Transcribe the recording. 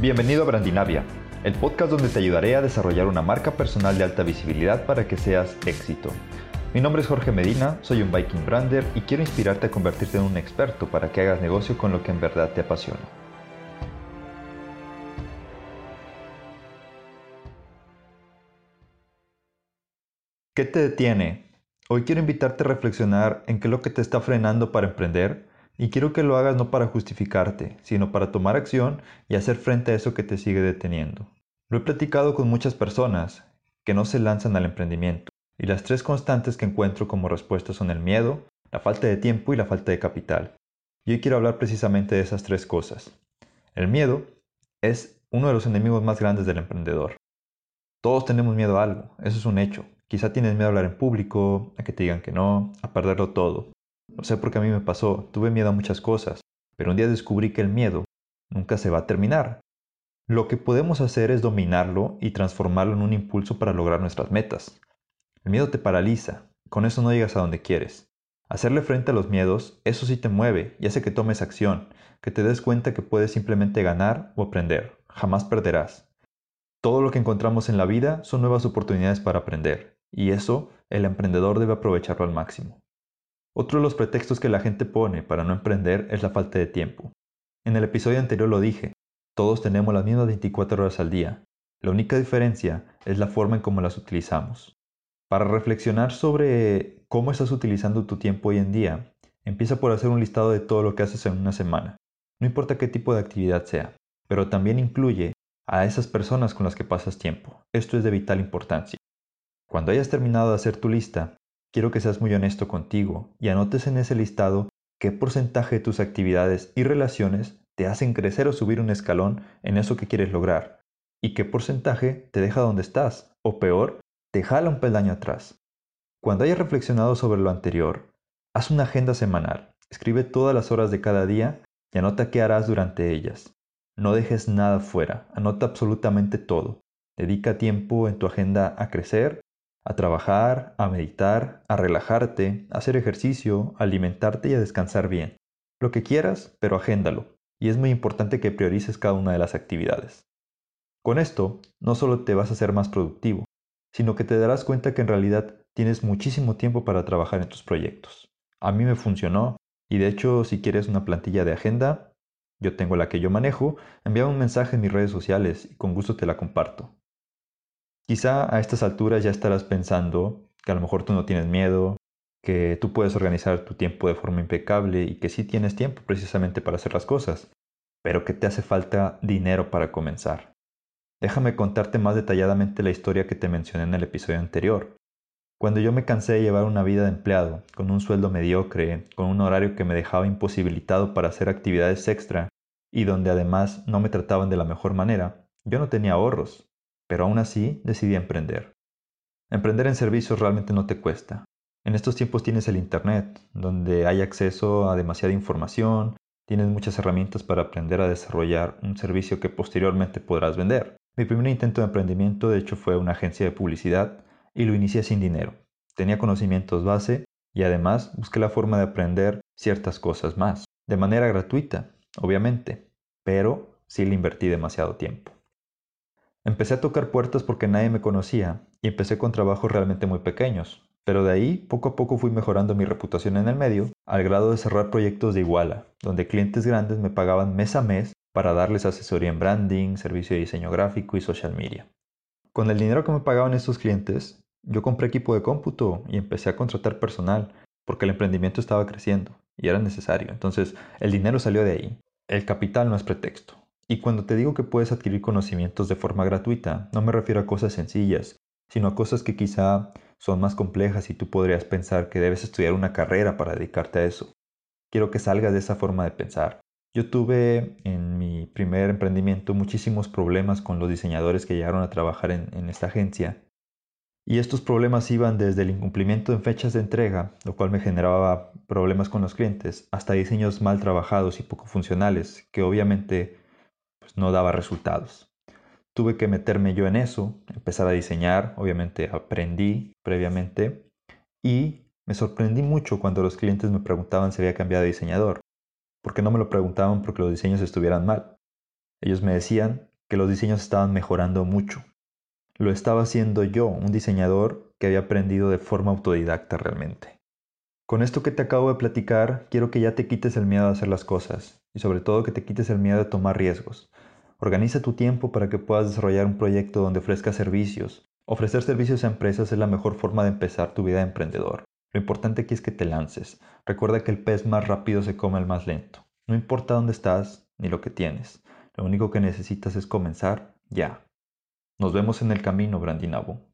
Bienvenido a Brandinavia, el podcast donde te ayudaré a desarrollar una marca personal de alta visibilidad para que seas éxito. Mi nombre es Jorge Medina, soy un Viking Brander y quiero inspirarte a convertirte en un experto para que hagas negocio con lo que en verdad te apasiona. ¿Qué te detiene? Hoy quiero invitarte a reflexionar en qué lo que te está frenando para emprender y quiero que lo hagas no para justificarte, sino para tomar acción y hacer frente a eso que te sigue deteniendo. Lo he platicado con muchas personas que no se lanzan al emprendimiento y las tres constantes que encuentro como respuesta son el miedo, la falta de tiempo y la falta de capital. Y hoy quiero hablar precisamente de esas tres cosas. El miedo es uno de los enemigos más grandes del emprendedor. Todos tenemos miedo a algo, eso es un hecho. Quizá tienes miedo a hablar en público, a que te digan que no, a perderlo todo. No sé por qué a mí me pasó, tuve miedo a muchas cosas, pero un día descubrí que el miedo nunca se va a terminar. Lo que podemos hacer es dominarlo y transformarlo en un impulso para lograr nuestras metas. El miedo te paraliza, con eso no llegas a donde quieres. Hacerle frente a los miedos, eso sí te mueve y hace que tomes acción, que te des cuenta que puedes simplemente ganar o aprender, jamás perderás. Todo lo que encontramos en la vida son nuevas oportunidades para aprender, y eso el emprendedor debe aprovecharlo al máximo. Otro de los pretextos que la gente pone para no emprender es la falta de tiempo. En el episodio anterior lo dije, todos tenemos las mismas 24 horas al día. La única diferencia es la forma en cómo las utilizamos. Para reflexionar sobre cómo estás utilizando tu tiempo hoy en día, empieza por hacer un listado de todo lo que haces en una semana. No importa qué tipo de actividad sea, pero también incluye a esas personas con las que pasas tiempo. Esto es de vital importancia. Cuando hayas terminado de hacer tu lista, quiero que seas muy honesto contigo y anotes en ese listado qué porcentaje de tus actividades y relaciones te hacen crecer o subir un escalón en eso que quieres lograr y qué porcentaje te deja donde estás o peor, te jala un peldaño atrás. Cuando hayas reflexionado sobre lo anterior, haz una agenda semanal, escribe todas las horas de cada día y anota qué harás durante ellas. No dejes nada fuera, anota absolutamente todo. Dedica tiempo en tu agenda a crecer, a trabajar, a meditar, a relajarte, a hacer ejercicio, a alimentarte y a descansar bien. Lo que quieras, pero agéndalo. Y es muy importante que priorices cada una de las actividades. Con esto, no solo te vas a hacer más productivo, sino que te darás cuenta que en realidad tienes muchísimo tiempo para trabajar en tus proyectos. A mí me funcionó, y de hecho si quieres una plantilla de agenda, yo tengo la que yo manejo, envía un mensaje en mis redes sociales y con gusto te la comparto. Quizá a estas alturas ya estarás pensando que a lo mejor tú no tienes miedo, que tú puedes organizar tu tiempo de forma impecable y que sí tienes tiempo precisamente para hacer las cosas, pero que te hace falta dinero para comenzar. Déjame contarte más detalladamente la historia que te mencioné en el episodio anterior. Cuando yo me cansé de llevar una vida de empleado, con un sueldo mediocre, con un horario que me dejaba imposibilitado para hacer actividades extra y donde además no me trataban de la mejor manera, yo no tenía ahorros, pero aún así decidí emprender. Emprender en servicios realmente no te cuesta. En estos tiempos tienes el Internet, donde hay acceso a demasiada información, tienes muchas herramientas para aprender a desarrollar un servicio que posteriormente podrás vender. Mi primer intento de emprendimiento de hecho fue una agencia de publicidad y lo inicié sin dinero. Tenía conocimientos base y además busqué la forma de aprender ciertas cosas más, de manera gratuita, obviamente, pero sí le invertí demasiado tiempo. Empecé a tocar puertas porque nadie me conocía y empecé con trabajos realmente muy pequeños, pero de ahí poco a poco fui mejorando mi reputación en el medio al grado de cerrar proyectos de Iguala, donde clientes grandes me pagaban mes a mes para darles asesoría en branding, servicio de diseño gráfico y social media. Con el dinero que me pagaban estos clientes, yo compré equipo de cómputo y empecé a contratar personal porque el emprendimiento estaba creciendo y era necesario. Entonces, el dinero salió de ahí. El capital no es pretexto. Y cuando te digo que puedes adquirir conocimientos de forma gratuita, no me refiero a cosas sencillas, sino a cosas que quizá son más complejas y tú podrías pensar que debes estudiar una carrera para dedicarte a eso. Quiero que salgas de esa forma de pensar. Yo tuve en mi primer emprendimiento muchísimos problemas con los diseñadores que llegaron a trabajar en, en esta agencia y estos problemas iban desde el incumplimiento en fechas de entrega, lo cual me generaba problemas con los clientes, hasta diseños mal trabajados y poco funcionales, que obviamente pues, no daba resultados. Tuve que meterme yo en eso, empezar a diseñar, obviamente aprendí previamente y me sorprendí mucho cuando los clientes me preguntaban si había cambiado de diseñador, porque no me lo preguntaban porque los diseños estuvieran mal. Ellos me decían que los diseños estaban mejorando mucho. Lo estaba haciendo yo, un diseñador que había aprendido de forma autodidacta realmente. Con esto que te acabo de platicar, quiero que ya te quites el miedo a hacer las cosas y sobre todo que te quites el miedo de tomar riesgos. Organiza tu tiempo para que puedas desarrollar un proyecto donde ofrezca servicios. Ofrecer servicios a empresas es la mejor forma de empezar tu vida de emprendedor. Lo importante aquí es que te lances. Recuerda que el pez más rápido se come el más lento. No importa dónde estás ni lo que tienes. Lo único que necesitas es comenzar ya. Nos vemos en el camino, Brandinabo.